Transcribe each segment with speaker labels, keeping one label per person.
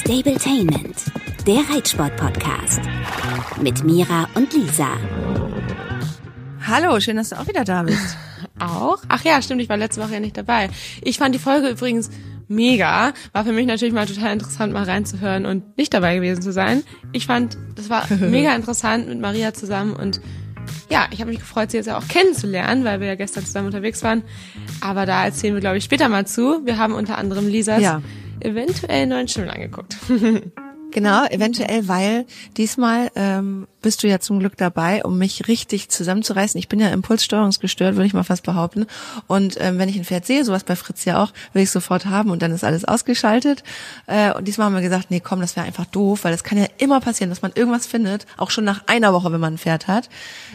Speaker 1: Stabletainment, der Reitsport-Podcast. Mit Mira und Lisa.
Speaker 2: Hallo, schön, dass du auch wieder da bist.
Speaker 3: Auch? Ach ja, stimmt, ich war letzte Woche ja nicht dabei. Ich fand die Folge übrigens mega. War für mich natürlich mal total interessant, mal reinzuhören und nicht dabei gewesen zu sein. Ich fand, das war mega interessant mit Maria zusammen und ja, ich habe mich gefreut, sie jetzt ja auch kennenzulernen, weil wir ja gestern zusammen unterwegs waren. Aber da erzählen wir, glaube ich, später mal zu. Wir haben unter anderem Lisas
Speaker 2: Ja.
Speaker 3: Eventuell neuen Schimmel angeguckt.
Speaker 2: Genau, eventuell, weil diesmal ähm, bist du ja zum Glück dabei, um mich richtig zusammenzureißen. Ich bin ja impulssteuerungsgestört, würde ich mal fast behaupten. Und ähm, wenn ich ein Pferd sehe, sowas bei Fritz ja auch, will ich sofort haben und dann ist alles ausgeschaltet. Äh, und diesmal haben wir gesagt, nee, komm, das wäre einfach doof, weil das kann ja immer passieren, dass man irgendwas findet, auch schon nach einer Woche, wenn man ein Pferd hat,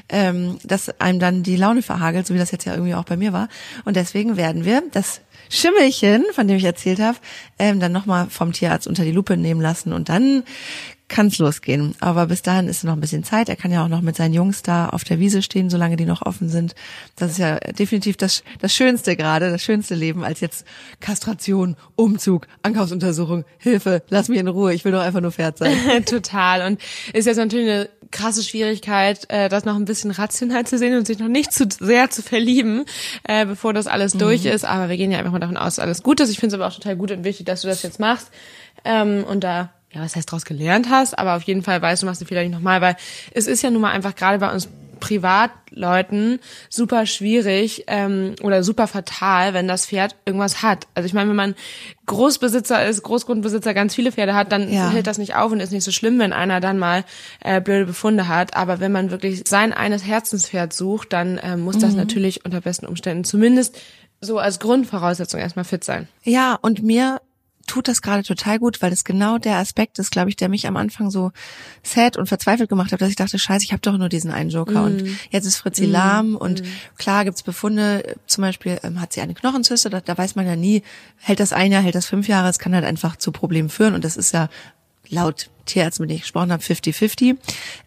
Speaker 2: ähm, dass einem dann die Laune verhagelt, so wie das jetzt ja irgendwie auch bei mir war. Und deswegen werden wir das Schimmelchen, von dem ich erzählt habe, ähm, dann nochmal vom Tierarzt unter die Lupe nehmen lassen und dann kann's losgehen. Aber bis dahin ist noch ein bisschen Zeit. Er kann ja auch noch mit seinen Jungs da auf der Wiese stehen, solange die noch offen sind. Das ist ja definitiv das, das Schönste gerade, das schönste Leben als jetzt Kastration, Umzug, Ankaufsuntersuchung, Hilfe, lass mich in Ruhe, ich will doch einfach nur Pferd sein.
Speaker 3: Total. Und ist jetzt natürlich eine krasse Schwierigkeit, äh, das noch ein bisschen rational zu sehen und sich noch nicht zu sehr zu verlieben, äh, bevor das alles durch ist. Aber wir gehen ja einfach mal davon aus, dass alles gut ist. Ich finde es aber auch total gut und wichtig, dass du das jetzt machst. Ähm, und da, ja, was heißt daraus gelernt hast, aber auf jeden Fall weißt du, machst den Fehler nicht nochmal, weil es ist ja nun mal einfach gerade bei uns Privatleuten super schwierig ähm, oder super fatal, wenn das Pferd irgendwas hat. Also ich meine, wenn man Großbesitzer ist, Großgrundbesitzer, ganz viele Pferde hat, dann
Speaker 2: Ja.
Speaker 3: hält das nicht auf und ist nicht so schlimm, wenn einer dann mal äh, blöde Befunde hat. Aber wenn man wirklich sein eines Herzenspferd sucht, dann äh, muss das natürlich unter besten Umständen zumindest so als Grundvoraussetzung erstmal fit sein.
Speaker 2: Ja, und mir tut das gerade total gut, weil das genau der Aspekt ist, glaube ich, der mich am Anfang so sad und verzweifelt gemacht hat, dass ich dachte, scheiße, ich habe doch nur diesen einen Joker und jetzt ist Fritzi lahm und klar gibt's Befunde, zum Beispiel ähm, hat sie eine Knochenzyste, da, da weiß man ja nie, hält das ein Jahr, hält das fünf Jahre, es kann halt einfach zu Problemen führen und das ist ja laut Tierärzten, mit denen ich gesprochen habe, 50-50.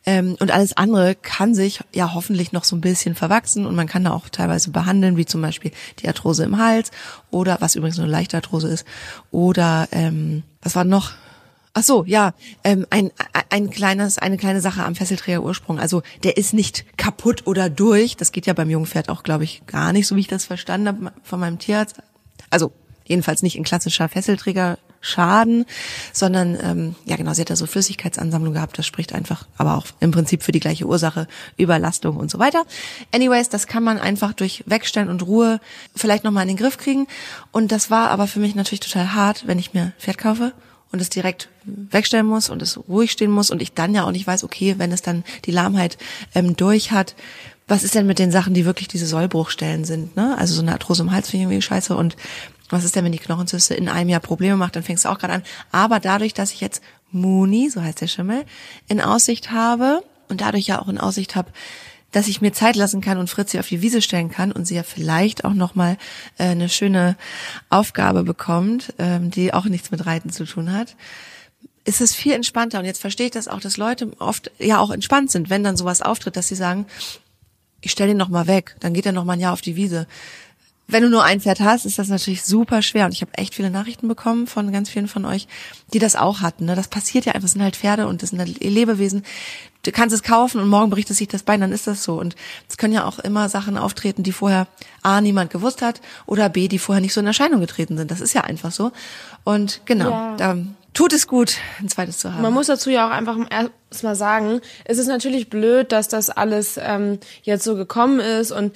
Speaker 2: Ähm, und alles andere kann sich ja hoffentlich noch so ein bisschen verwachsen und man kann da auch teilweise behandeln, wie zum Beispiel die Arthrose im Hals oder, was übrigens nur eine leichte Arthrose ist, oder ähm, was war noch? Ach so, ja, ähm, ein, ein kleines, eine kleine Sache am Fesselträger Ursprung. Also der ist nicht kaputt oder durch. Das geht ja beim jungen Pferd auch, glaube ich, gar nicht, so wie ich das verstanden habe von meinem Tierarzt. Also jedenfalls nicht in klassischer Fesselträger Schaden, sondern ähm, ja genau, sie hat da so Flüssigkeitsansammlung gehabt, das spricht einfach, aber auch im Prinzip für die gleiche Ursache, Überlastung und so weiter. Anyways, das kann man einfach durch Wegstellen und Ruhe vielleicht nochmal in den Griff kriegen. Und das war aber für mich natürlich total hart, wenn ich mir Pferd kaufe und es direkt wegstellen muss und es ruhig stehen muss und ich dann ja auch nicht weiß, okay, wenn es dann die Lahmheit ähm, durch hat, was ist denn mit den Sachen, die wirklich diese Sollbruchstellen sind, ne? Also so eine Arthrose im Hals finde ich irgendwie scheiße und was ist denn, wenn die Knochenzyste in einem Jahr Probleme macht, dann fängst du auch gerade an. Aber dadurch, dass ich jetzt Muni, so heißt der Schimmel, in Aussicht habe und dadurch ja auch in Aussicht habe, dass ich mir Zeit lassen kann und Fritzi auf die Wiese stellen kann und sie ja vielleicht auch nochmal äh, eine schöne Aufgabe bekommt, ähm, die auch nichts mit Reiten zu tun hat, ist es viel entspannter. Und jetzt verstehe ich das auch, dass Leute oft ja auch entspannt sind, wenn dann sowas auftritt, dass sie sagen, ich stell den noch mal weg, dann geht er noch mal ein Jahr auf die Wiese. Wenn du nur ein Pferd hast, ist das natürlich super schwer. Und ich habe echt viele Nachrichten bekommen von ganz vielen von euch, die das auch hatten. Ne? Das passiert ja einfach. Das sind halt Pferde und das sind halt Lebewesen. Du kannst es kaufen und morgen bricht es sich das Bein, dann ist das so. Und es können ja auch immer Sachen auftreten, die vorher A, niemand gewusst hat oder B, die vorher nicht so in Erscheinung getreten sind. Das ist ja einfach so. Und genau,
Speaker 3: Ja.
Speaker 2: da tut es gut, ein zweites zu haben.
Speaker 3: Man muss dazu ja auch einfach erstmal sagen, es ist natürlich blöd, dass das alles ähm, jetzt so gekommen ist und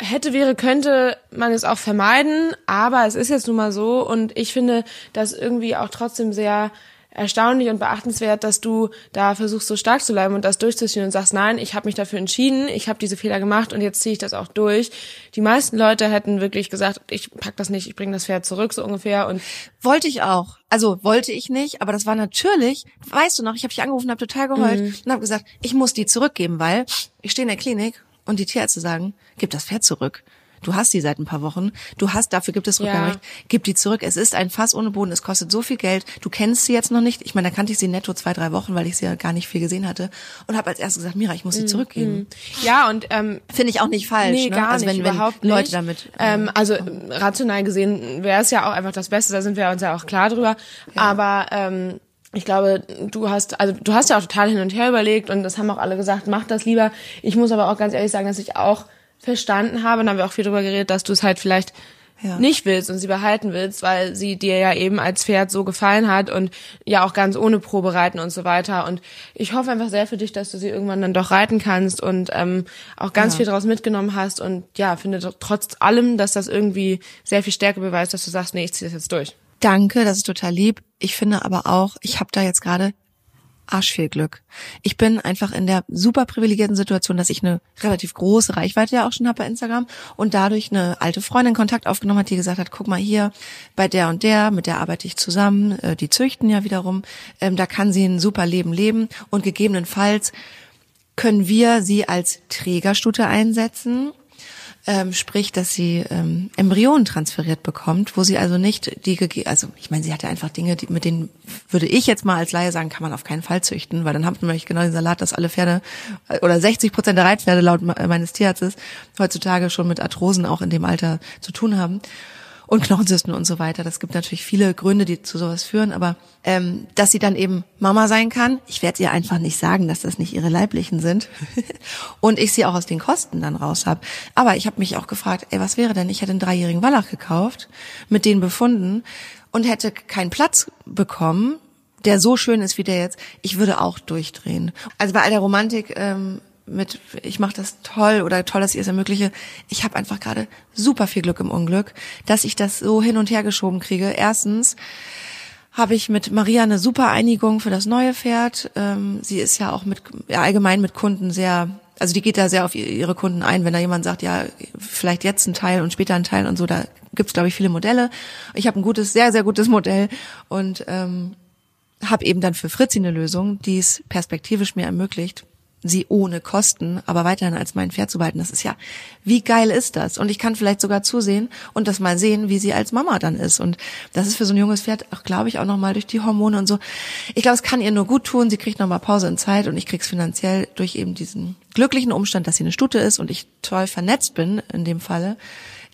Speaker 3: hätte, wäre, könnte man es auch vermeiden, aber es ist jetzt nun mal so und ich finde das irgendwie auch trotzdem sehr erstaunlich und beachtenswert, dass du da versuchst, so stark zu bleiben und das durchzuziehen und sagst, nein, ich habe mich dafür entschieden, ich habe diese Fehler gemacht und jetzt ziehe ich das auch durch. Die meisten Leute hätten wirklich gesagt, ich pack das nicht, ich bringe das Pferd zurück, so ungefähr. Und
Speaker 2: Wollte ich auch. Also wollte ich nicht, aber das war natürlich, weißt du noch, ich habe dich angerufen, habe total geheult
Speaker 3: Mhm.
Speaker 2: und habe gesagt, ich muss die zurückgeben, weil ich stehe in der Klinik und die Tierärzte sagen, gib das Pferd zurück. du hast die seit ein paar Wochen, du hast, dafür gibt es Rückgaberecht, ja. gib die zurück. Es ist ein Fass ohne Boden, es kostet so viel Geld, du kennst sie jetzt noch nicht. Ich meine, da kannte ich sie netto zwei, drei Wochen, weil ich sie ja gar nicht viel gesehen hatte und habe als erstes gesagt, Mira, ich muss sie mhm. zurückgeben.
Speaker 3: Ja, und ähm,
Speaker 2: finde ich auch nicht falsch.
Speaker 3: Nee,
Speaker 2: ne?
Speaker 3: gar
Speaker 2: also wenn,
Speaker 3: nicht,
Speaker 2: wenn
Speaker 3: überhaupt
Speaker 2: Leute
Speaker 3: nicht.
Speaker 2: damit.
Speaker 3: Ähm, also rational gesehen wäre es ja auch einfach das Beste, da sind wir uns ja auch klar drüber. Ja. Aber ähm, ich glaube, du hast, also du hast ja auch total hin und her überlegt und das haben auch alle gesagt, mach das lieber. Ich muss aber auch ganz ehrlich sagen, dass ich auch verstanden habe, und da haben wir auch viel drüber geredet, dass du es halt vielleicht ja. nicht willst und sie behalten willst, weil sie dir ja eben als Pferd so gefallen hat und ja auch ganz ohne Probe reiten und so weiter. Und ich hoffe einfach sehr für dich, dass du sie irgendwann dann doch reiten kannst und ähm, auch ganz ja. viel daraus mitgenommen hast und ja, finde trotz allem, dass das irgendwie sehr viel Stärke beweist, dass du sagst, nee, ich ziehe das jetzt durch.
Speaker 2: Danke, das ist total lieb. Ich finde aber auch, ich habe da jetzt gerade arsch viel Glück. Ich bin einfach in der super privilegierten Situation, dass ich eine relativ große Reichweite ja auch schon habe bei Instagram und dadurch eine alte Freundin Kontakt aufgenommen hat, die gesagt hat, guck mal hier, bei der und der, mit der arbeite ich zusammen, äh, die züchten ja wiederum, ähm, da kann sie ein super Leben leben und gegebenenfalls können wir sie als Trägerstute einsetzen ähm, sprich, dass sie ähm, Embryonen transferiert bekommt, wo sie also nicht die, also ich meine, sie hatte einfach Dinge, die, mit denen würde ich jetzt mal als Laie sagen, kann man auf keinen Fall züchten, weil dann haben wir nämlich genau den Salat, dass alle Pferde äh, oder 60 Prozent der Reitpferde laut meines Tierarztes heutzutage schon mit Arthrosen auch in dem Alter zu tun haben und Knochenzysten und so weiter. Das gibt natürlich viele Gründe, die zu sowas führen, aber ähm, dass sie dann eben Mama sein kann, ich werde ihr einfach nicht sagen, dass das nicht ihre leiblichen sind und ich sie auch aus den Kosten dann raus habe. Aber ich habe mich auch gefragt, ey, was wäre denn? Ich hätte einen dreijährigen Wallach gekauft, mit denen befunden und hätte keinen Platz bekommen, der so schön ist wie der jetzt. Ich würde auch durchdrehen. Also bei all der Romantik ähm, mit ich mache das toll oder toll, dass ich es ermögliche. Ich habe einfach gerade super viel Glück im Unglück, dass ich das so hin und her geschoben kriege. Erstens habe ich mit Maria eine super Einigung für das neue Pferd. Ähm, sie ist ja auch mit ja, allgemein mit Kunden sehr, also die geht da sehr auf ihre Kunden ein. Wenn da jemand sagt, ja, vielleicht jetzt ein Teil und später ein Teil und so, da gibt's glaube ich viele Modelle. Ich habe ein gutes, sehr sehr gutes Modell und ähm, habe eben dann für Fritzi eine Lösung, die es perspektivisch mir ermöglicht, sie ohne Kosten, aber weiterhin als mein Pferd zu behalten. Das ist ja, wie geil ist das? Und ich kann vielleicht sogar zusehen und das mal sehen, wie sie als Mama dann ist. Und das ist für so ein junges Pferd auch, glaube ich, auch nochmal durch die Hormone und so. Ich glaube, es kann ihr nur gut tun. Sie kriegt nochmal Pause in Zeit und ich krieg's finanziell durch eben diesen glücklichen Umstand, dass sie eine Stute ist und ich toll vernetzt bin in dem Falle,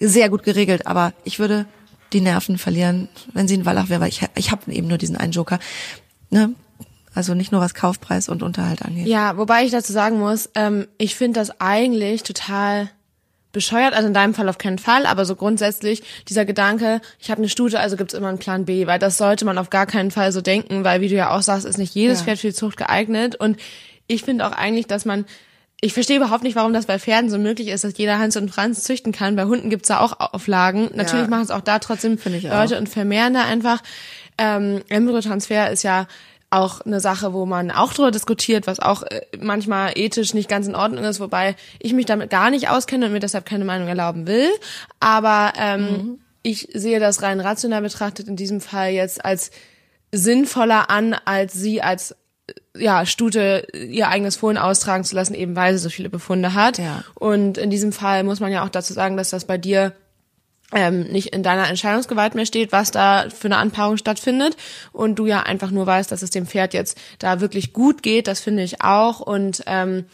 Speaker 2: sehr gut geregelt. Aber ich würde die Nerven verlieren, wenn sie ein Wallach wäre, weil ich, ich habe eben nur diesen einen Joker. Ne? Also nicht nur was Kaufpreis und Unterhalt angeht.
Speaker 3: Ja, wobei ich dazu sagen muss, ähm, ich finde das eigentlich total bescheuert, also in deinem Fall auf keinen Fall, aber so grundsätzlich dieser Gedanke, ich habe eine Stute, also gibt's immer einen Plan B, weil das sollte man auf gar keinen Fall so denken, weil wie du ja auch sagst, ist nicht jedes ja. Pferd für die Zucht geeignet und ich finde auch eigentlich, dass man ich verstehe überhaupt nicht, warum das bei Pferden so möglich ist, dass jeder Hans und Franz züchten kann. Bei Hunden gibt's da auch Auflagen. Natürlich ja. machen es auch da trotzdem Leute auch. und vermehren da einfach. Ähm, Embryotransfer ist ja auch eine Sache, wo man auch drüber diskutiert, was auch äh, manchmal ethisch nicht ganz in Ordnung ist, wobei ich mich damit gar nicht auskenne und mir deshalb keine Meinung erlauben will. Aber ähm, mhm. ich sehe das rein rational betrachtet in diesem Fall jetzt als sinnvoller an, als sie als äh, ja, Stute ihr eigenes Fohlen austragen zu lassen, eben weil sie so viele Befunde hat. Ja. Und in diesem Fall muss man ja auch dazu sagen, dass das bei dir ähm, nicht in deiner Entscheidungsgewalt mehr steht, was da für eine Anpaarung stattfindet. Und du ja einfach nur weißt, dass es dem Pferd jetzt da wirklich gut geht, das finde ich auch. Und ähm,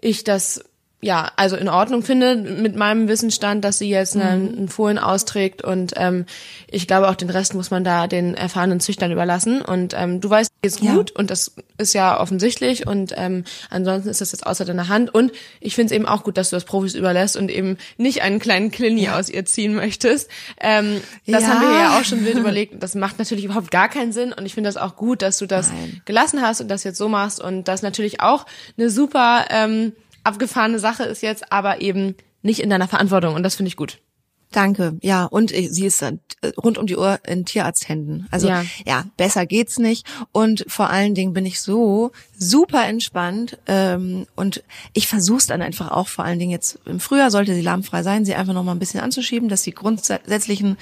Speaker 3: ich das ja, also in Ordnung finde mit meinem Wissensstand, dass sie jetzt einen, mhm. einen Fohlen austrägt und ähm, ich glaube auch den Rest muss man da den erfahrenen Züchtern überlassen und ähm, du weißt gut ja. und das ist ja offensichtlich und ähm, ansonsten ist das jetzt außer deiner Hand und ich finde es eben auch gut, dass du das Profis überlässt und eben nicht einen kleinen Klini ja. aus ihr ziehen möchtest. Ähm, das ja. haben wir ja auch schon wild überlegt. Das macht natürlich überhaupt gar keinen Sinn und ich finde das auch gut, dass du das Nein. gelassen hast und das jetzt so machst und das natürlich auch eine super ähm, abgefahrene Sache ist jetzt, aber eben nicht in deiner Verantwortung und das finde ich gut.
Speaker 2: Danke, ja, und sie ist rund um die Uhr in Tierarzthänden. Also ja. ja, besser geht's nicht. Und vor allen Dingen bin ich so super entspannt ähm, und ich versuche es dann einfach auch vor allen Dingen jetzt im Frühjahr sollte sie lahmfrei sein, sie einfach noch mal ein bisschen anzuschieben, dass die grundsätzlichen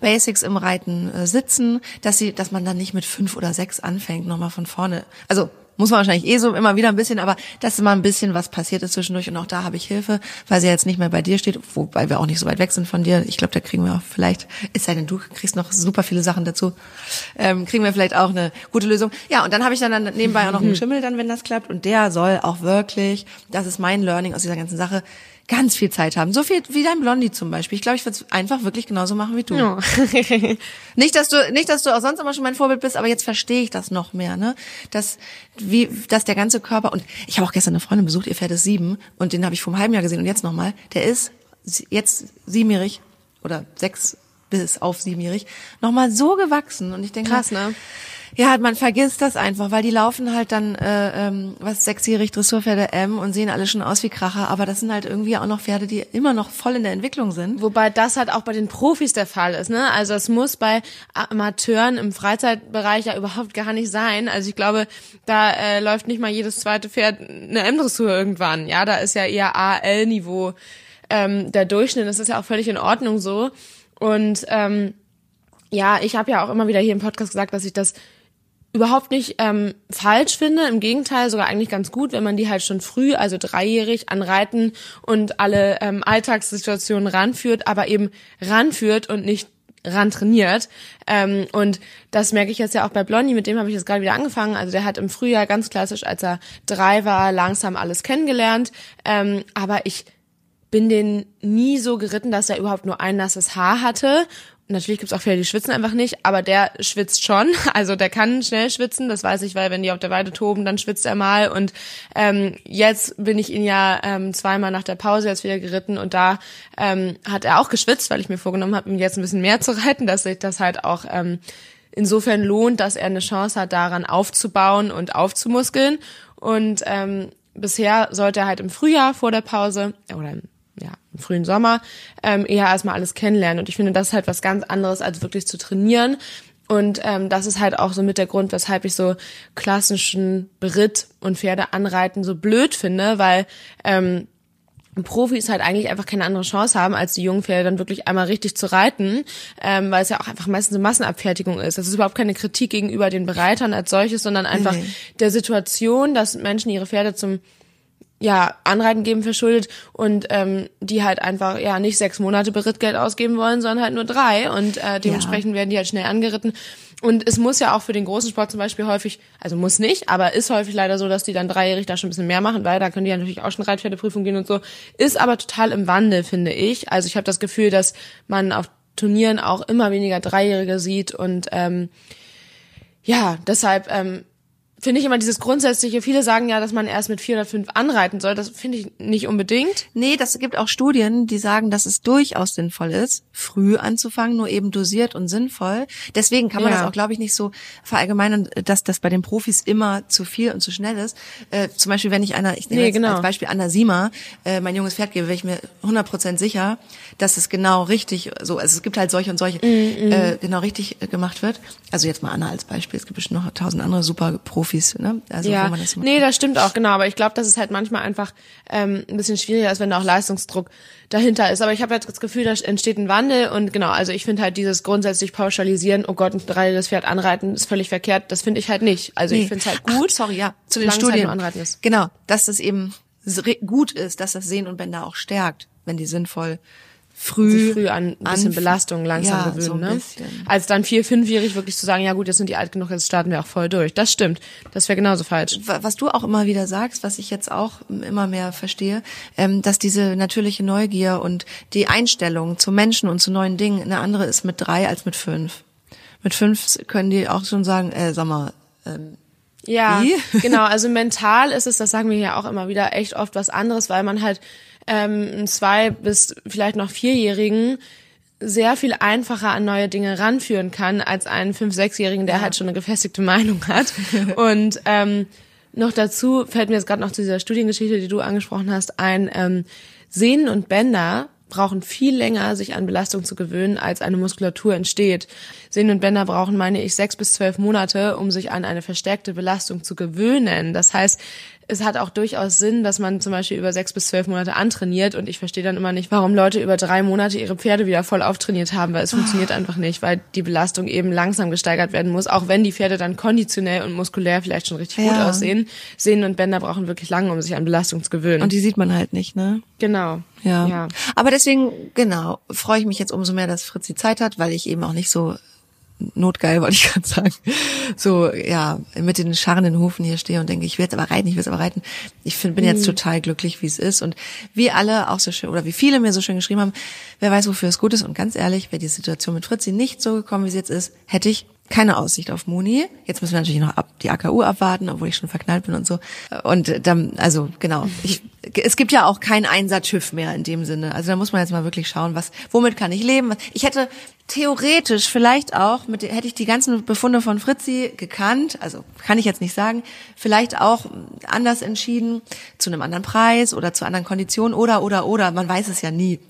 Speaker 2: Basics im Reiten äh, sitzen, dass sie, dass man dann nicht mit fünf oder sechs anfängt, noch mal von vorne. Also muss man wahrscheinlich eh so immer wieder ein bisschen, aber dass immer ein bisschen was passiert ist zwischendurch und auch da habe ich Hilfe, weil sie jetzt nicht mehr bei dir steht, wobei wir auch nicht so weit weg sind von dir. Ich glaube, da kriegen wir auch vielleicht, es sei denn, du kriegst noch super viele Sachen dazu, ähm, kriegen wir vielleicht auch eine gute Lösung. Ja, und dann habe ich dann, dann nebenbei auch noch einen Schimmel dann, wenn das klappt und der soll auch wirklich, das ist mein Learning aus dieser ganzen Sache, ganz viel Zeit haben. So viel wie dein Blondie zum Beispiel. Ich glaube, ich würde es einfach wirklich genauso machen wie du.
Speaker 3: Ja.
Speaker 2: nicht, dass du, nicht, dass du auch sonst immer schon mein Vorbild bist, aber jetzt verstehe ich das noch mehr, ne? Dass, wie, dass der ganze Körper, und ich habe auch gestern eine Freundin besucht, ihr Pferd ist sieben, und den habe ich vor einem halben Jahr gesehen, und jetzt nochmal, der ist jetzt siebenjährig, oder sechs bis auf siebenjährig, nochmal so gewachsen, und ich denke,
Speaker 3: Krass, ne?
Speaker 2: ja, man vergisst das einfach, weil die laufen halt dann, äh, ähm, was sechsjährig Dressurpferde M und sehen alle schon aus wie Kracher, aber das sind halt irgendwie auch noch Pferde, die immer noch voll in der Entwicklung sind.
Speaker 3: Wobei das halt auch bei den Profis der Fall ist, ne? Also es muss bei Amateuren im Freizeitbereich ja überhaupt gar nicht sein. Also ich glaube, da äh, läuft nicht mal jedes zweite Pferd eine M-Dressur irgendwann. Ja, da ist ja eher AL-Niveau ähm, der Durchschnitt. Das ist ja auch völlig in Ordnung so. Und ähm, ja, ich habe ja auch immer wieder hier im Podcast gesagt, dass ich das überhaupt nicht ähm, falsch finde, im Gegenteil sogar eigentlich ganz gut, wenn man die halt schon früh, also dreijährig anreiten und alle ähm, Alltagssituationen ranführt, aber eben ranführt und nicht ran trainiert. Ähm, und das merke ich jetzt ja auch bei Blondie, mit dem habe ich jetzt gerade wieder angefangen. Also der hat im Frühjahr ganz klassisch, als er drei war, langsam alles kennengelernt. Ähm, aber ich bin den nie so geritten, dass er überhaupt nur ein nasses Haar hatte Natürlich gibt's auch viele, die schwitzen einfach nicht, aber der schwitzt schon. Also der kann schnell schwitzen, das weiß ich, weil wenn die auf der Weide toben, dann schwitzt er mal. Und ähm, jetzt bin ich ihn ja ähm, zweimal nach der Pause jetzt wieder geritten und da ähm, hat er auch geschwitzt, weil ich mir vorgenommen habe, ihm jetzt ein bisschen mehr zu reiten, dass sich das halt auch ähm, insofern lohnt, dass er eine Chance hat, daran aufzubauen und aufzumuskeln. Und ähm, bisher sollte er halt im Frühjahr vor der Pause oder im ja, im frühen Sommer, ähm, eher erstmal alles kennenlernen. Und ich finde, das ist halt was ganz anderes, als wirklich zu trainieren. Und ähm, das ist halt auch so mit der Grund, weshalb ich so klassischen Beritt und Pferde anreiten so blöd finde, weil ähm, Profis halt eigentlich einfach keine andere Chance haben, als die jungen Pferde dann wirklich einmal richtig zu reiten, ähm, weil es ja auch einfach meistens eine Massenabfertigung ist. Das ist überhaupt keine Kritik gegenüber den Bereitern als solches, sondern einfach nee. der Situation, dass Menschen ihre Pferde zum ja, Anreiten geben verschuldet und ähm, die halt einfach ja nicht sechs Monate Berittgeld ausgeben wollen, sondern halt nur drei und äh, dementsprechend ja. werden die halt schnell angeritten. Und es muss ja auch für den großen Sport zum Beispiel häufig, also muss nicht, aber ist häufig leider so, dass die dann dreijährig da schon ein bisschen mehr machen, weil da können die ja natürlich auch schon Reitpferdeprüfung gehen und so. Ist aber total im Wandel, finde ich. Also ich habe das Gefühl, dass man auf Turnieren auch immer weniger Dreijährige sieht und ähm, ja, deshalb ähm, finde ich immer dieses grundsätzliche, viele sagen ja, dass man erst mit vier oder fünf anreiten soll. Das finde ich nicht unbedingt.
Speaker 2: Nee, das gibt auch Studien, die sagen, dass es durchaus sinnvoll ist, früh anzufangen, nur eben dosiert und sinnvoll. Deswegen kann man ja. das auch, glaube ich, nicht so verallgemeinern, dass das bei den Profis immer zu viel und zu schnell ist. Äh, zum Beispiel, wenn ich einer, ich nehme nee, genau. als Beispiel Anna Sima, äh, mein junges Pferd gebe, wäre ich mir 100% sicher, dass es genau richtig so, also es gibt halt solche und solche, mm, mm. Äh, genau richtig gemacht wird. Also jetzt mal Anna als Beispiel, es gibt bestimmt noch tausend andere super Profis ne?
Speaker 3: Also ja. man das nee, das stimmt auch, genau. Aber ich glaube, dass es halt manchmal einfach ähm, ein bisschen schwieriger ist, wenn da auch Leistungsdruck dahinter ist. Aber ich habe halt das Gefühl, da entsteht ein Wandel und genau, also ich finde halt dieses grundsätzlich pauschalisieren, oh Gott, ein dreijähriges Pferd anreiten, ist völlig verkehrt. Das finde ich halt nicht. Also nee. ich finde es halt gut.
Speaker 2: Ach, sorry, ja, zu den Studien. Anreiten ist. Genau, dass es eben gut ist, dass das Sehen und Bänder auch stärkt, wenn die sinnvoll früh,
Speaker 3: früh an ein bisschen Belastung langsam ja, gewöhnen, so ne? Als dann vier, fünfjährig wirklich zu sagen, ja gut, jetzt sind die alt genug, jetzt starten wir auch voll durch. Das stimmt. Das wäre genauso falsch.
Speaker 2: Was du auch immer wieder sagst, was ich jetzt auch immer mehr verstehe, ähm, dass diese natürliche Neugier und die Einstellung zu Menschen und zu neuen Dingen eine andere ist mit drei als mit fünf. Mit fünf können die auch schon sagen, äh, sag mal, ähm,
Speaker 3: ja, genau. Also mental ist es, das sagen wir ja auch immer wieder, echt oft was anderes, weil man halt ähm, einen zwei bis vielleicht noch vierjährigen sehr viel einfacher an neue Dinge ranführen kann als einen fünf sechsjährigen, der ja. halt schon eine gefestigte Meinung hat. Und ähm, noch dazu fällt mir jetzt gerade noch zu dieser Studiengeschichte, die du angesprochen hast, ein ähm, Sehnen und Bänder brauchen viel länger, sich an Belastung zu gewöhnen, als eine Muskulatur entsteht. Sehnen und Bänder brauchen, meine ich, sechs bis zwölf Monate, um sich an eine verstärkte Belastung zu gewöhnen. Das heißt, es hat auch durchaus Sinn, dass man zum Beispiel über sechs bis zwölf Monate antrainiert und ich verstehe dann immer nicht, warum Leute über drei Monate ihre Pferde wieder voll auftrainiert haben, weil es funktioniert
Speaker 2: Ah.
Speaker 3: einfach nicht, weil die Belastung eben langsam gesteigert werden muss, auch wenn die Pferde dann konditionell und muskulär vielleicht schon richtig gut
Speaker 2: Ja.
Speaker 3: aussehen. Sehnen und Bänder brauchen wirklich lange, um sich an Belastung zu gewöhnen.
Speaker 2: Und die sieht man halt nicht, ne?
Speaker 3: genau.
Speaker 2: Ja.
Speaker 3: ja.
Speaker 2: Aber deswegen, genau, freue ich mich jetzt umso mehr, dass Fritz die Zeit hat, weil ich eben auch nicht so notgeil, wollte ich gerade sagen, so, ja, mit den scharrenden Hufen hier stehe und denke, ich will jetzt aber reiten, ich will jetzt aber reiten. Ich find, bin jetzt total glücklich, wie es ist. Und wie alle auch so schön, oder wie viele mir so schön geschrieben haben, wer weiß, wofür es gut ist. Und ganz ehrlich, wäre die Situation mit Fritzi nicht so gekommen, wie sie jetzt ist, hätte ich keine Aussicht auf Muni. Jetzt müssen wir natürlich noch ab, die AKU abwarten, obwohl ich schon verknallt bin und so. Und dann, also genau, ich, es gibt ja auch kein Einsatzschiff mehr in dem Sinne. Also da muss man jetzt mal wirklich schauen, was, womit kann ich leben? Ich hätte theoretisch vielleicht auch, mit, hätte ich die ganzen Befunde von Fritzi gekannt, also kann ich jetzt nicht sagen, vielleicht auch anders entschieden, zu einem anderen Preis oder zu anderen Konditionen oder, oder, oder, man weiß es ja nie.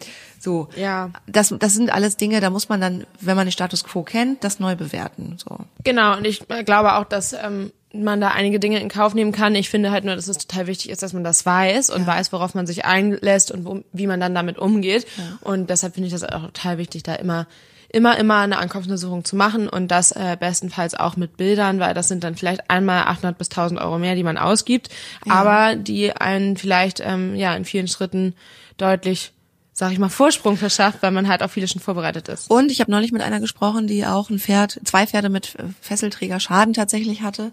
Speaker 2: So.
Speaker 3: Ja.
Speaker 2: Das, das sind alles Dinge, da muss man dann, wenn man den Status quo kennt, das neu bewerten. So.
Speaker 3: Genau, und ich glaube auch, dass ähm, man da einige Dinge in Kauf nehmen kann. Ich finde halt nur, dass es total wichtig ist, dass man das weiß und weiß, worauf man sich einlässt und wo, wie man dann damit umgeht. Und deshalb finde ich das auch total wichtig, da immer immer immer eine Ankaufsuntersuchung zu machen und das äh, bestenfalls auch mit Bildern, weil das sind dann vielleicht einmal 800 bis 1000 Euro mehr, die man ausgibt, aber die einen vielleicht ähm, ja in vielen Schritten deutlich sag ich mal, Vorsprung verschafft, weil man halt auf viele schon vorbereitet ist.
Speaker 2: Und ich habe neulich mit einer gesprochen, die auch ein Pferd, zwei Pferde mit äh, Fesselträger Schaden tatsächlich hatte.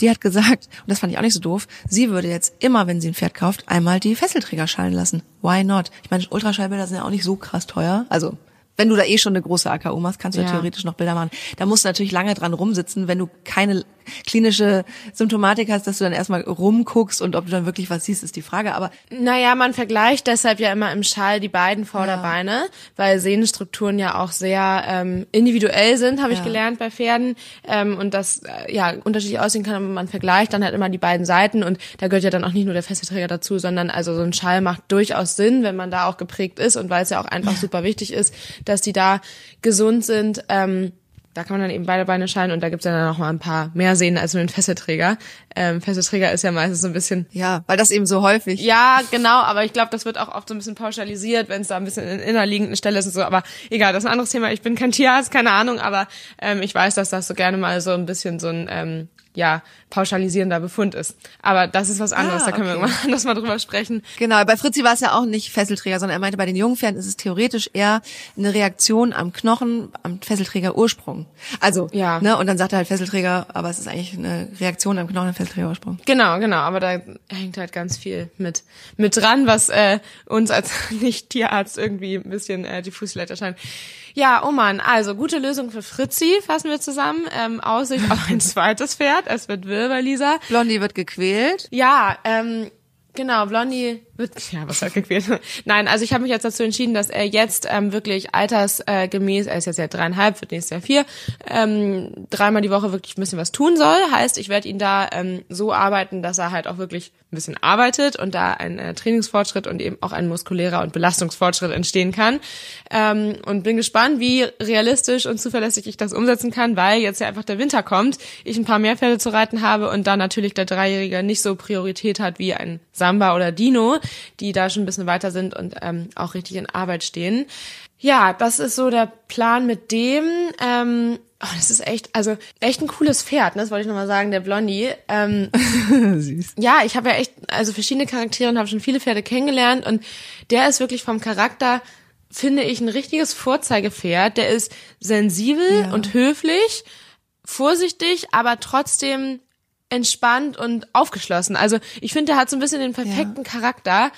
Speaker 2: Die hat gesagt, und das fand ich auch nicht so doof, sie würde jetzt immer, wenn sie ein Pferd kauft, einmal die Fesselträger schallen lassen. Why not? Ich meine, Ultraschallbilder sind ja auch nicht so krass teuer. Also wenn du da eh schon eine große AKU machst, kannst du ja.
Speaker 3: Ja.
Speaker 2: theoretisch noch Bilder machen. Da musst du natürlich lange dran rumsitzen, wenn du keine klinische Symptomatik hast, dass du dann erstmal rumguckst und ob du dann wirklich was siehst, ist die Frage. Aber
Speaker 3: Naja, man vergleicht deshalb ja immer im Schall die beiden Vorderbeine, weil Sehnenstrukturen ja auch sehr ähm, individuell sind, habe ich
Speaker 2: Ja.
Speaker 3: gelernt bei Pferden. Ähm, und das äh, ja unterschiedlich aussehen kann, aber man vergleicht dann halt immer die beiden Seiten und da gehört ja dann auch nicht nur der Fesselträger dazu, sondern also so ein Schall macht durchaus Sinn, wenn man da auch geprägt ist und weil es ja auch einfach super wichtig ist, dass die da gesund sind. Ähm, da kann man dann eben beide Beine schallen und da gibt's dann noch mal ein paar mehr Sehnen als nur den Fesselträger. Ähm, Fesselträger ist ja meistens so ein bisschen
Speaker 2: ja, weil das eben so häufig.
Speaker 3: ja, genau, aber ich glaube, das wird auch oft so ein bisschen pauschalisiert, wenn es da ein bisschen in innerliegenden Stelle ist und so. Aber egal, das ist ein anderes Thema. Ich bin kein Tierarzt, keine Ahnung, aber ähm, ich weiß, dass das so gerne mal so ein bisschen so ein ähm, ja pauschalisierender Befund ist. Aber das ist was anderes.
Speaker 2: Ah,
Speaker 3: da können wir
Speaker 2: okay.
Speaker 3: irgendwann anders mal drüber sprechen.
Speaker 2: Genau, bei Fritzi war es ja auch nicht Fesselträger, sondern er meinte, bei den jungen Pferden ist es theoretisch eher eine Reaktion am Knochen, am Fesselträger Ursprung. Also,
Speaker 3: Ja.
Speaker 2: ne, und dann sagt er halt Fesselträger, aber es ist eigentlich eine Reaktion am Knochen, am Fesselträger Ursprung.
Speaker 3: Genau, genau. Aber da hängt halt ganz viel mit mit dran, was äh, uns als nicht Tierarzt irgendwie ein bisschen äh, diffus vielleicht erscheint. Ja, oh man, also gute Lösung für Fritzi, fassen wir zusammen. Ähm, Aussicht auf ein zweites Pferd. Es wird Wilber, Lisa.
Speaker 2: Blondie wird gequält.
Speaker 3: Ja, ähm, genau, Blondie wird, ja, was hat gequält? Nein, also ich habe mich jetzt dazu entschieden, dass er jetzt ähm, wirklich altersgemäß, er ist jetzt ja dreieinhalb, wird nächstes Jahr vier, ähm, dreimal die Woche wirklich ein bisschen was tun soll. Heißt, ich werde ihn da ähm, so arbeiten, dass er halt auch wirklich ein bisschen arbeitet und da ein äh, Trainingsfortschritt und eben auch ein muskulärer und Belastungsfortschritt entstehen kann. Ähm, und bin gespannt, wie realistisch und zuverlässig ich das umsetzen kann, weil jetzt ja einfach der Winter kommt, ich ein paar mehr Pferde zu reiten habe und da natürlich der Dreijährige nicht so Priorität hat wie ein Samba oder Dino, die da schon ein bisschen weiter sind und ähm, auch richtig in Arbeit stehen. Ja, das ist so der Plan mit dem. Ähm, oh, das ist echt, also echt ein cooles Pferd, ne? das wollte ich nochmal sagen, der Blondie. Ähm,
Speaker 2: Süß.
Speaker 3: ja, ich habe ja echt, also verschiedene Charaktere und habe schon viele Pferde kennengelernt und der ist wirklich vom Charakter, finde ich, ein richtiges Vorzeigepferd. Der ist sensibel
Speaker 2: Ja.
Speaker 3: und höflich, vorsichtig, aber trotzdem entspannt und aufgeschlossen. Also ich finde, der hat so ein bisschen den perfekten Charakter.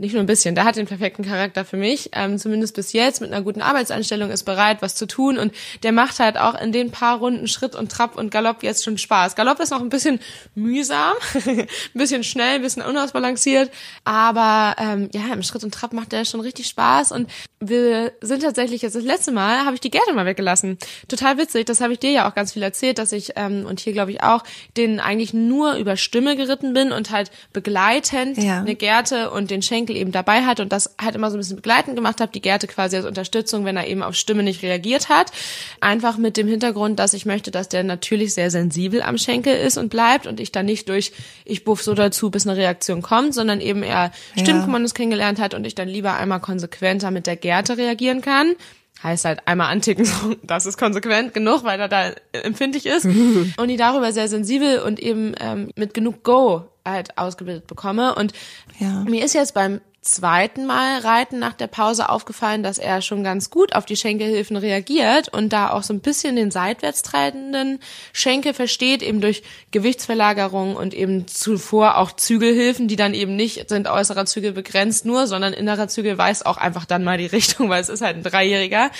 Speaker 3: Nicht nur ein bisschen, der hat den perfekten Charakter für mich, ähm, zumindest bis jetzt, mit einer guten Arbeitseinstellung, ist bereit, was zu tun und der macht halt auch in den paar Runden Schritt und Trab und Galopp jetzt schon Spaß. Galopp ist noch ein bisschen mühsam, ein bisschen schnell, ein bisschen unausbalanciert, aber ähm, ja, im Schritt und Trab macht der schon richtig Spaß und wir sind tatsächlich jetzt das letzte Mal, habe ich die Gerte mal weggelassen. Total witzig, das habe ich dir ja auch ganz viel erzählt, dass ich, ähm, und hier glaube ich auch, den eigentlich nur über Stimme geritten bin und halt begleitend
Speaker 2: Ja.
Speaker 3: eine Gerte und den Schenkel Schenkel eben dabei hatte und das halt immer so ein bisschen begleitend gemacht habe, die Gerte quasi als Unterstützung, wenn er eben auf Stimme nicht reagiert hat. Einfach mit dem Hintergrund, dass ich möchte, dass der natürlich sehr sensibel am Schenkel ist und bleibt und ich dann nicht durch, ich buff so dazu, bis eine Reaktion kommt, sondern eben er Stimmkommandos kennengelernt hat und ich dann lieber einmal konsequenter mit der Gerte reagieren kann. Heißt halt einmal anticken, das ist konsequent genug, weil er da empfindlich ist. Und die darüber sehr sensibel und eben ähm, mit genug Go halt ausgebildet bekomme und
Speaker 2: Ja.
Speaker 3: mir ist jetzt beim zweiten Mal Reiten nach der Pause aufgefallen, dass er schon ganz gut auf die Schenkelhilfen reagiert und da auch so ein bisschen den seitwärts treibenden Schenkel versteht, eben durch Gewichtsverlagerung und eben zuvor auch Zügelhilfen, die dann eben nicht sind äußerer Zügel begrenzt nur, sondern innerer Zügel weiß auch einfach dann mal die Richtung, weil es ist halt ein Dreijähriger.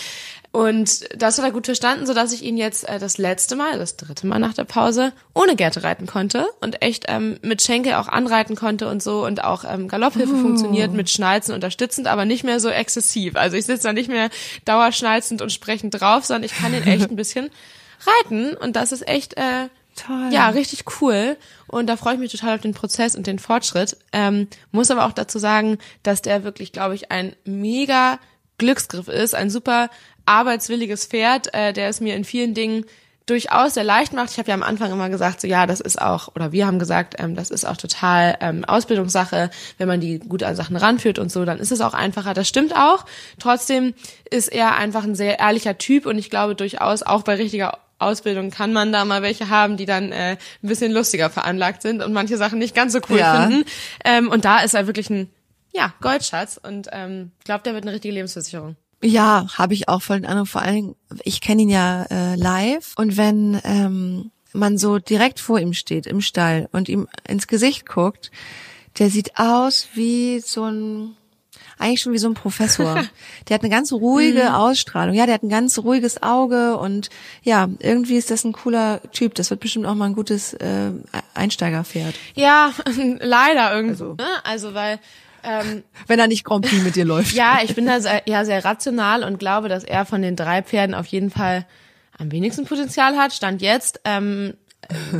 Speaker 3: Und das hat er gut verstanden, so dass ich ihn jetzt äh, das letzte Mal, das dritte Mal nach der Pause, ohne Gerte reiten konnte und echt ähm, mit Schenkel auch anreiten konnte und so und auch ähm, Galopphilfe funktioniert mit Schnalzen unterstützend, aber nicht mehr so exzessiv. Also ich sitze da nicht mehr dauerschnalzend und sprechend drauf, sondern ich kann ihn echt ein bisschen reiten und das ist echt äh,
Speaker 2: Toll.
Speaker 3: ja, richtig cool. Und da freue ich mich total auf den Prozess und den Fortschritt. Ähm, muss aber auch dazu sagen, dass der wirklich, glaube ich, ein mega Glücksgriff ist, ein super arbeitswilliges Pferd, äh, der es mir in vielen Dingen durchaus sehr leicht macht. Ich habe ja am Anfang immer gesagt, so ja, das ist auch, oder wir haben gesagt, ähm, das ist auch total ähm, Ausbildungssache. Wenn man die gut an Sachen ranführt und so, dann ist es auch einfacher. Das stimmt auch. Trotzdem ist er einfach ein sehr ehrlicher Typ und ich glaube durchaus auch bei richtiger Ausbildung kann man da mal welche haben, die dann äh, ein bisschen lustiger veranlagt sind und manche Sachen nicht ganz so cool
Speaker 2: Ja.
Speaker 3: finden. Ähm, und da ist er wirklich ein ja, Goldschatz und ähm, ich glaube, der wird eine richtige Lebensversicherung.
Speaker 2: Ja, habe ich auch voll den Eindruck. Vor allem, ich kenne ihn ja äh, live und wenn ähm, man so direkt vor ihm steht im Stall und ihm ins Gesicht guckt, der sieht aus wie so ein eigentlich schon wie so ein Professor. Der hat eine ganz ruhige Ausstrahlung. Ja, der hat ein ganz ruhiges Auge und ja, irgendwie ist das ein cooler Typ. Das wird bestimmt auch mal ein gutes äh, Einsteigerpferd.
Speaker 3: Ja, leider irgendwo. Also, ne? also weil ähm,
Speaker 2: Wenn er nicht Grand Prix mit dir läuft.
Speaker 3: Ja, ich bin da sehr, ja sehr rational und glaube, dass er von den drei Pferden auf jeden Fall am wenigsten Potenzial hat. Stand jetzt. Ähm,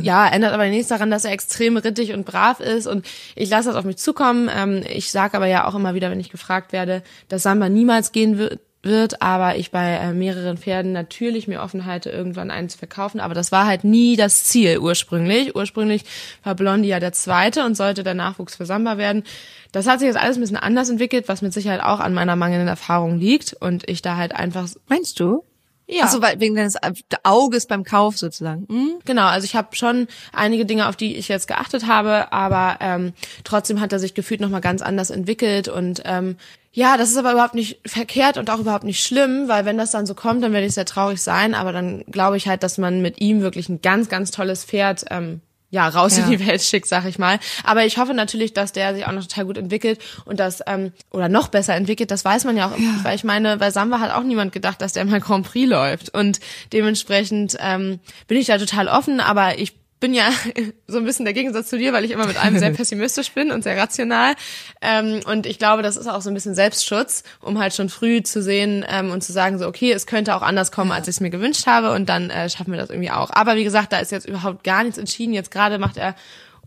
Speaker 3: ja, ändert aber nichts daran, dass er extrem rittig und brav ist und ich lasse das auf mich zukommen. Ähm, ich sage aber ja auch immer wieder, wenn ich gefragt werde, dass Samba niemals gehen wird wird, aber ich bei äh, mehreren Pferden natürlich mir offen halte, irgendwann einen zu verkaufen. Aber das war halt nie das Ziel ursprünglich. Ursprünglich war Blondie ja der zweite und sollte der Nachwuchs für Samba werden. Das hat sich jetzt alles ein bisschen anders entwickelt, was mit Sicherheit auch an meiner mangelnden Erfahrung liegt und ich da halt einfach
Speaker 2: Meinst du?
Speaker 3: Ja
Speaker 2: Ach so, weil wegen deines Auges beim Kauf sozusagen. Hm?
Speaker 3: Genau, also ich habe schon einige Dinge, auf die ich jetzt geachtet habe, aber ähm, trotzdem hat er sich gefühlt nochmal ganz anders entwickelt und ähm, ja, das ist aber überhaupt nicht verkehrt und auch überhaupt nicht schlimm, weil wenn das dann so kommt, dann werde ich sehr traurig sein, aber dann glaube ich halt, dass man mit ihm wirklich ein ganz, ganz tolles Pferd ähm, ja, raus
Speaker 2: Ja.
Speaker 3: in die Welt schickt, sag ich mal. Aber ich hoffe natürlich, dass der sich auch noch total gut entwickelt und das, ähm, oder noch besser entwickelt, das weiß man ja auch, weil ich meine, bei Samba hat auch niemand gedacht, dass der mal Grand Prix läuft. Und dementsprechend ähm, bin ich da total offen, aber ich bin ja so ein bisschen der Gegensatz zu dir, weil ich immer mit allem sehr pessimistisch bin und sehr rational. Ähm, und ich glaube, das ist auch so ein bisschen Selbstschutz, um halt schon früh zu sehen ähm, und zu sagen, so, okay, es könnte auch anders kommen, als ich es mir gewünscht habe und dann äh, schaffen wir das irgendwie auch. Aber wie gesagt, da ist jetzt überhaupt gar nichts entschieden. Jetzt gerade macht er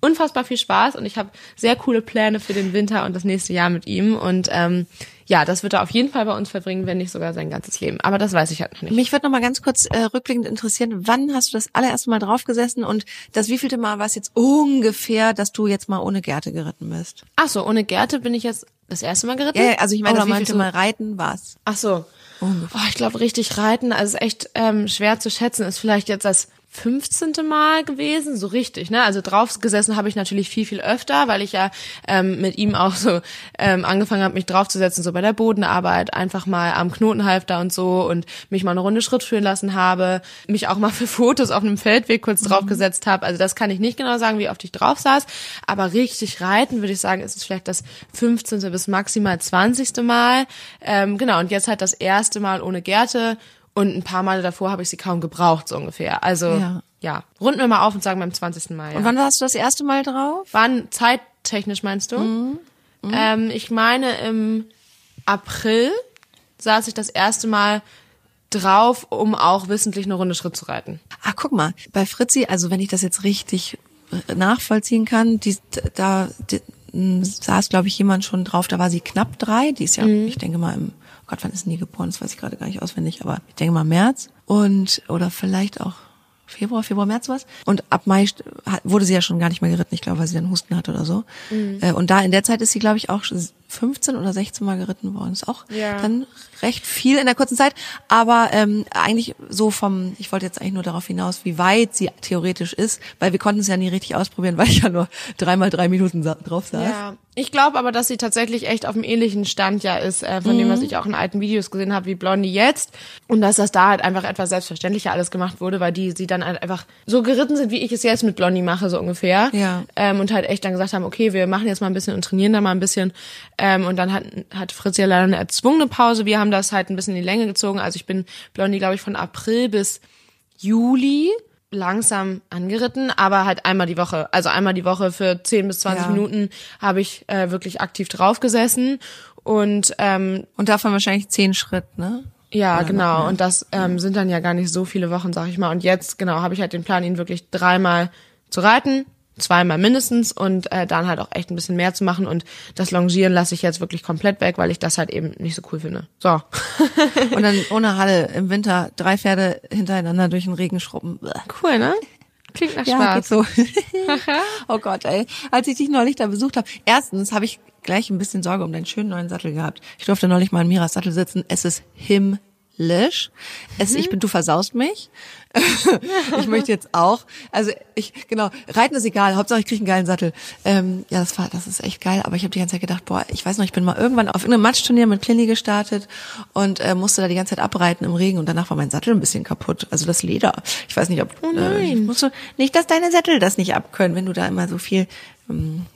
Speaker 3: unfassbar viel Spaß und ich habe sehr coole Pläne für den Winter und das nächste Jahr mit ihm. Und ähm, ja, das wird er auf jeden Fall bei uns verbringen, wenn nicht sogar sein ganzes Leben. Aber das weiß ich halt noch nicht.
Speaker 2: Mich würde noch mal ganz kurz äh, rückblickend interessieren, wann hast du das allererste Mal draufgesessen und das wievielte Mal war es jetzt ungefähr, dass du jetzt mal ohne Gerte geritten bist?
Speaker 3: Ach so, ohne Gärte bin ich jetzt das erste Mal geritten.
Speaker 2: Ja, ja, also ich meine, das wievielte Mal reiten war's?
Speaker 3: Ach so. Oh, ich glaube, richtig reiten, also ist echt ähm, schwer zu schätzen, ist vielleicht jetzt das 15. Mal gewesen, so richtig, ne? Also draufgesessen habe ich natürlich viel, viel öfter, weil ich ja ähm, mit ihm auch so ähm, angefangen habe, mich draufzusetzen, so bei der Bodenarbeit, einfach mal am Knotenhalfter und so und mich mal eine Runde Schritt führen lassen habe, mich auch mal für Fotos auf einem Feldweg kurz draufgesetzt habe. Also das kann ich nicht genau sagen, wie oft ich drauf saß, aber richtig reiten, würde ich sagen, ist es vielleicht das 15. bis maximal 20. Mal. Ähm, genau, und jetzt halt das erste Mal ohne Gerte und ein paar Male davor habe ich sie kaum gebraucht, so ungefähr. Also,
Speaker 2: Ja.
Speaker 3: ja, runden wir mal auf und sagen beim 20. Mal. Ja.
Speaker 2: Und wann warst du das erste Mal drauf?
Speaker 3: Wann zeittechnisch meinst du?
Speaker 2: Mhm.
Speaker 3: Ähm, ich meine im April saß ich das erste Mal drauf, um auch wissentlich eine Runde Schritt zu reiten.
Speaker 2: Ah, guck mal, bei Fritzi, also wenn ich das jetzt richtig äh, nachvollziehen kann, die, da, die, saß, glaube ich, jemand schon drauf, da war sie knapp drei, die ist ja, ich denke mal im, Gott, wann ist denn die geboren? Das weiß ich gerade gar nicht auswendig, aber ich denke mal März und, oder vielleicht auch Februar, Februar, März was. Und ab Mai wurde sie ja schon gar nicht mehr geritten, ich glaube, weil sie dann Husten hat oder so. Äh, Und da in der Zeit ist sie, glaube ich, auch 15 oder 16 Mal geritten worden. Ist auch
Speaker 3: Ja.
Speaker 2: dann recht viel in der kurzen Zeit. Aber ähm, eigentlich so vom, ich wollte jetzt eigentlich nur darauf hinaus, wie weit sie theoretisch ist, weil wir konnten es ja nie richtig ausprobieren, weil ich ja nur dreimal drei Minuten sa drauf saß.
Speaker 3: Ja, ich glaube aber, dass sie tatsächlich echt auf einem ähnlichen Stand ja ist, äh, von dem, was
Speaker 2: Mhm.
Speaker 3: ich auch in alten Videos gesehen habe, wie Blondie jetzt. Und dass das da halt einfach etwas selbstverständlicher alles gemacht wurde, weil die sie dann halt einfach so geritten sind, wie ich es jetzt mit Blondie mache, so ungefähr.
Speaker 2: Ja.
Speaker 3: Ähm, und halt echt dann gesagt haben, okay, wir machen jetzt mal ein bisschen und trainieren da mal ein bisschen. Ähm, und dann hat, hat Fritz ja leider eine erzwungene Pause. Wir haben das halt ein bisschen in die Länge gezogen. Also ich bin Blondie, glaube ich, von April bis Juli langsam angeritten, aber halt einmal die Woche. Also einmal die Woche für 10 bis 20
Speaker 2: Ja.
Speaker 3: Minuten habe ich äh, wirklich aktiv drauf gesessen. Und ähm,
Speaker 2: Und davon wahrscheinlich zehn Schritt, ne?
Speaker 3: ja,
Speaker 2: Oder
Speaker 3: genau. Und das ähm, sind dann ja gar nicht so viele Wochen, sag ich mal. Und jetzt, genau, habe ich halt den Plan, ihn wirklich dreimal zu reiten, zweimal mindestens und äh, dann halt auch echt ein bisschen mehr zu machen. Und das Longieren lasse ich jetzt wirklich komplett weg, weil ich das halt eben nicht so cool finde. So.
Speaker 2: Und dann ohne Halle im Winter drei Pferde hintereinander durch den Regen schrubben.
Speaker 3: Cool, ne? Klingt nach
Speaker 2: Ja, geht
Speaker 3: Spaß.
Speaker 2: so. oh Gott, ey. Als ich dich neulich da besucht habe, erstens habe ich gleich ein bisschen Sorge um deinen schönen neuen Sattel gehabt. Ich durfte neulich mal in Miras Sattel sitzen. Es ist himmlisch. Es,
Speaker 3: Mhm.
Speaker 2: ich bin, du versaust mich. ich möchte jetzt auch. Also ich, genau, reiten ist egal. Hauptsache ich kriege einen geilen Sattel. Ähm, ja, das war, das ist echt geil. Aber ich habe die ganze Zeit gedacht, boah, ich weiß noch, ich bin mal irgendwann auf irgendeinem Matschturnier mit Clini gestartet und äh, musste da die ganze Zeit abreiten im Regen und danach war mein Sattel ein bisschen kaputt. Also das Leder. Ich weiß nicht, ob äh, ich musste nicht, dass deine Sättel das nicht abkönnen, wenn du da immer so viel ähm,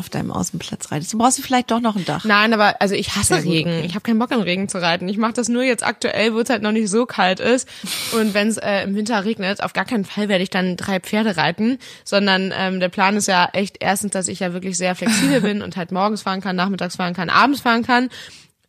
Speaker 2: auf deinem Außenplatz reitest. Du brauchst vielleicht doch noch ein Dach.
Speaker 3: Nein, aber also ich hasse Regen.
Speaker 2: okay.
Speaker 3: Ich habe keinen Bock im Regen zu reiten. Ich mache das nur jetzt aktuell, wo es halt noch nicht so kalt ist. Und wenn es äh, im Winter regnet, auf gar keinen Fall werde ich dann drei Pferde reiten, sondern ähm, der Plan ist ja echt erstens, dass ich ja wirklich sehr flexibel bin und halt morgens fahren kann, nachmittags fahren kann, abends fahren kann.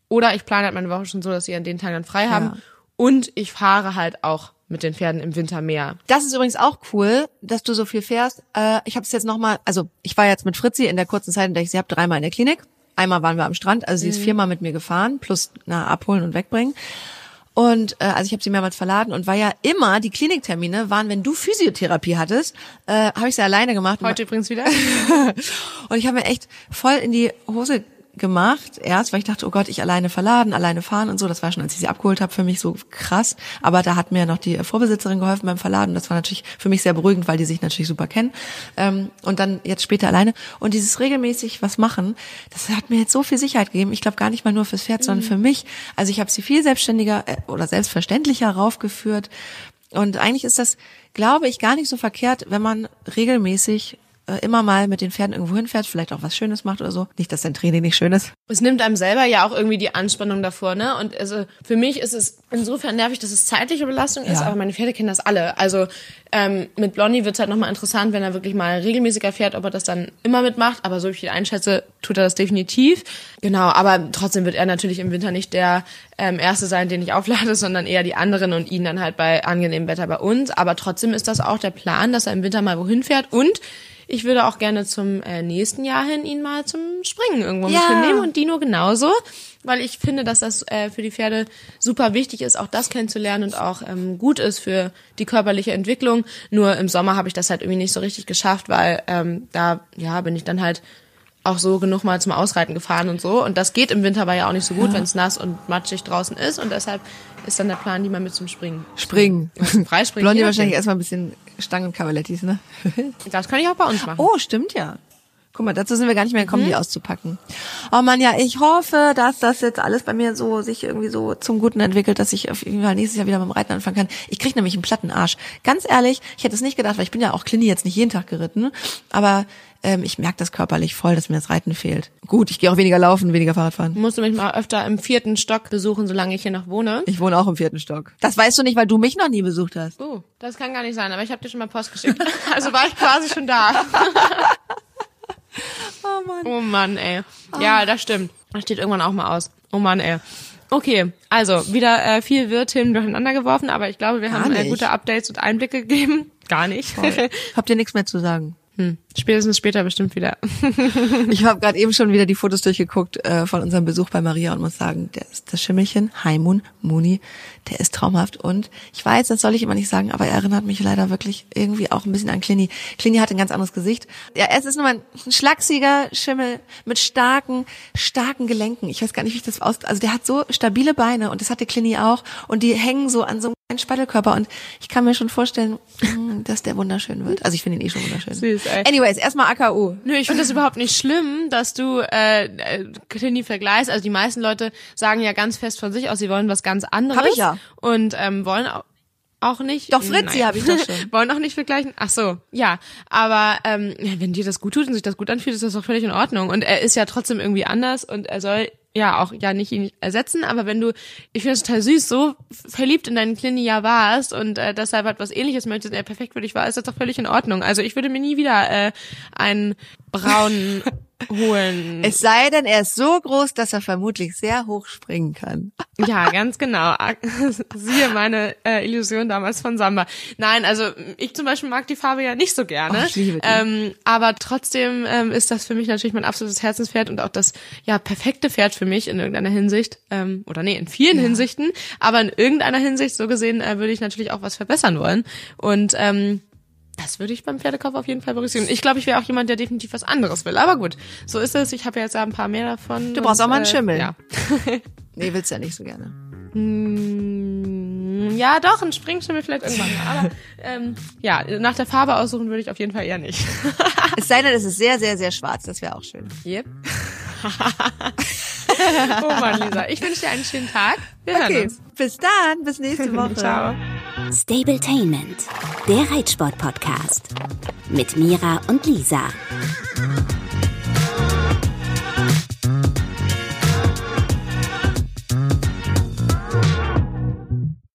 Speaker 3: Oder ich plane halt meine Woche schon so, dass sie an den Tagen dann frei haben.
Speaker 2: Ja.
Speaker 3: Und ich fahre halt auch mit den Pferden im Winter mehr.
Speaker 2: Das ist übrigens auch cool, dass du so viel fährst. Äh, ich habe es jetzt nochmal, also ich war jetzt mit Fritzi in der kurzen Zeit, in der ich sie habe, dreimal in der Klinik. Einmal waren wir am Strand, also sie ist viermal mit mir gefahren, plus na, abholen und wegbringen. Und äh, also ich habe sie mehrmals verladen und war ja immer, die Kliniktermine waren, wenn du Physiotherapie hattest, äh, habe ich sie alleine gemacht.
Speaker 3: Heute übrigens wieder.
Speaker 2: Und ich habe mir echt voll in die Hose gemacht erst, weil ich dachte, oh Gott, ich alleine verladen, alleine fahren und so. Das war schon, als ich sie abgeholt habe, für mich so krass. Aber da hat mir noch die Vorbesitzerin geholfen beim Verladen. Das war natürlich für mich sehr beruhigend, weil die sich natürlich super kennen. Ähm, und dann jetzt später alleine. Und dieses regelmäßig was machen, das hat mir jetzt so viel Sicherheit gegeben. Ich glaube gar nicht mal nur fürs Pferd, sondern für mich. Also ich habe sie viel selbstständiger äh, oder selbstverständlicher raufgeführt. Und eigentlich ist das, glaube ich, gar nicht so verkehrt, wenn man regelmäßig äh, immer mal mit den Pferden irgendwo hinfährt, vielleicht auch was Schönes macht oder so. Nicht, dass dein Training nicht schön ist.
Speaker 3: es nimmt einem selber ja auch irgendwie die Anspannung davor, ne? Und also für mich ist es insofern nervig, dass es zeitliche Belastung ist,
Speaker 2: Ja.
Speaker 3: aber meine Pferde kennen das alle. Also ähm, mit Blondie wird's halt nochmal interessant, wenn er wirklich mal regelmäßiger fährt, ob er das dann immer mitmacht. Aber so wie ich ihn einschätze, tut er das definitiv. Genau, aber trotzdem wird er natürlich im Winter nicht der ähm, Erste sein, den ich auflade, sondern eher die anderen und ihn dann halt bei angenehmem Wetter bei uns. Aber trotzdem ist das auch der Plan, dass er im Winter mal wohin fährt und ich würde auch gerne zum äh, nächsten Jahr hin ihn mal zum Springen irgendwo mit
Speaker 2: Ja.
Speaker 3: hinnehmen und Dino genauso, weil ich finde, dass das äh, für die Pferde super wichtig ist, auch das kennenzulernen und auch ähm, gut ist für die körperliche Entwicklung. Nur im Sommer habe ich das halt irgendwie nicht so richtig geschafft, weil ähm, da ja bin ich dann halt auch so genug mal zum Ausreiten gefahren und so. Und das geht im Winter aber ja auch nicht so gut, wenn es nass und matschig draußen ist. Und deshalb ist dann der Plan, die mal mit zum Springen.
Speaker 2: Springen.
Speaker 3: Freispringen.
Speaker 2: Blondie wahrscheinlich erstmal ein bisschen Stangen und Cavalettis, ne?
Speaker 3: Das kann ich auch bei uns machen.
Speaker 2: Oh, stimmt ja. Guck mal, dazu sind wir gar nicht mehr gekommen, die auszupacken. Oh man, ja, ich hoffe, dass das jetzt alles bei mir so sich irgendwie so zum Guten entwickelt, dass ich auf jeden Fall nächstes Jahr wieder mit dem Reiten anfangen kann. Ich krieg nämlich einen platten Arsch. Ganz ehrlich, ich hätte es nicht gedacht, weil ich bin ja auch Klini jetzt nicht jeden Tag geritten, aber ähm, ich merke das körperlich voll, dass mir das Reiten fehlt. Gut, ich gehe auch weniger laufen, weniger Fahrrad fahren.
Speaker 3: Musst du mich mal öfter im vierten Stock besuchen, solange ich hier noch wohne.
Speaker 2: Ich wohne auch im vierten Stock. Das weißt du nicht, weil du mich noch nie besucht hast.
Speaker 3: Oh, das kann gar nicht sein, aber ich habe dir schon mal Post geschickt. Also war ich quasi schon da.
Speaker 2: Oh Mann.
Speaker 3: Oh Mann, ey. Ja, das stimmt. Das steht irgendwann auch mal aus. Oh Mann, ey. Okay, also wieder äh, viel Wirrthemen durcheinander geworfen, aber ich glaube, wir
Speaker 2: Gar
Speaker 3: haben äh, gute Updates und Einblicke gegeben. Gar nicht.
Speaker 2: Habt ihr nichts mehr zu sagen?
Speaker 3: Hm. Spätestens später bestimmt wieder.
Speaker 2: ich habe gerade eben schon wieder die Fotos durchgeguckt äh, von unserem Besuch bei Maria und muss sagen, der ist das Schimmelchen, Haimun, Muni, der ist traumhaft. Und ich weiß, das soll ich immer nicht sagen, aber er erinnert mich leider wirklich irgendwie auch ein bisschen an Clini. Clini hat ein ganz anderes Gesicht. Ja, es ist nur ein schlachsiger Schimmel mit starken, starken Gelenken. Ich weiß gar nicht, wie ich das aus... Also der hat so stabile Beine und das hatte Clini auch. Und die hängen so an so einem kleinen Spattelkörper. Und ich kann mir schon vorstellen, hm, dass der wunderschön wird. Also ich finde ihn eh schon wunderschön.
Speaker 3: Süß, ey.
Speaker 2: Anyways, erstmal AKU.
Speaker 3: Nö, ich finde das überhaupt nicht schlimm, dass du äh, äh, Clini vergleichst. Also die meisten Leute sagen ja ganz fest von sich aus, sie wollen was ganz anderes.
Speaker 2: Hab ich ja.
Speaker 3: Und ähm, wollen auch auch nicht.
Speaker 2: Doch, Fritzi habe ich doch schon.
Speaker 3: Wollen auch nicht vergleichen. Ach so, ja. Aber ähm, wenn dir das gut tut und sich das gut anfühlt, ist das doch völlig in Ordnung. Und er ist ja trotzdem irgendwie anders und er soll ja auch ja nicht ihn ersetzen, aber wenn du, ich finde es total süß, so verliebt in deinen Clini ja warst und äh, deshalb halt was ähnliches möchtest er perfekt für dich war, ist das doch völlig in Ordnung. Also ich würde mir nie wieder äh, einen braunen holen.
Speaker 2: Es sei denn, er ist so groß, dass er vermutlich sehr hoch springen kann.
Speaker 3: Ja, ganz genau. Siehe meine äh, Illusion damals von Samba. Nein, also ich zum Beispiel mag die Farbe ja nicht so gerne.
Speaker 2: Oh, ich liebe die.
Speaker 3: Ähm, aber trotzdem ähm, ist das für mich natürlich mein absolutes Herzenspferd und auch das ja perfekte Pferd für mich in irgendeiner Hinsicht. Ähm, oder nee, in vielen
Speaker 2: Ja.
Speaker 3: Hinsichten. Aber in irgendeiner Hinsicht, so gesehen, äh, würde ich natürlich auch was verbessern wollen. Und ähm, das würde ich beim Pferdekauf auf jeden Fall berücksichtigen. Ich glaube, ich wäre auch jemand, der definitiv was anderes will. Aber gut, so ist es. Ich habe ja jetzt ein paar mehr davon.
Speaker 2: Du brauchst
Speaker 3: und,
Speaker 2: auch mal einen
Speaker 3: äh,
Speaker 2: Schimmel.
Speaker 3: Ja.
Speaker 2: Nee, willst du ja nicht so gerne.
Speaker 3: Mm, Ja, doch, ein Springschimmel vielleicht irgendwann. Aber ähm, ja, nach der Farbe aussuchen würde ich auf jeden Fall eher nicht.
Speaker 2: Es sei denn, es ist sehr, sehr, sehr schwarz. Das wäre auch schön.
Speaker 3: Yep. oh Mann, Lisa. Ich wünsche dir einen schönen Tag. Wir hören
Speaker 2: Okay,
Speaker 3: uns.
Speaker 2: bis dann. Bis nächste Woche.
Speaker 3: Ciao.
Speaker 1: Stabletainment, der Reitsport-Podcast. Mit Mira und Lisa.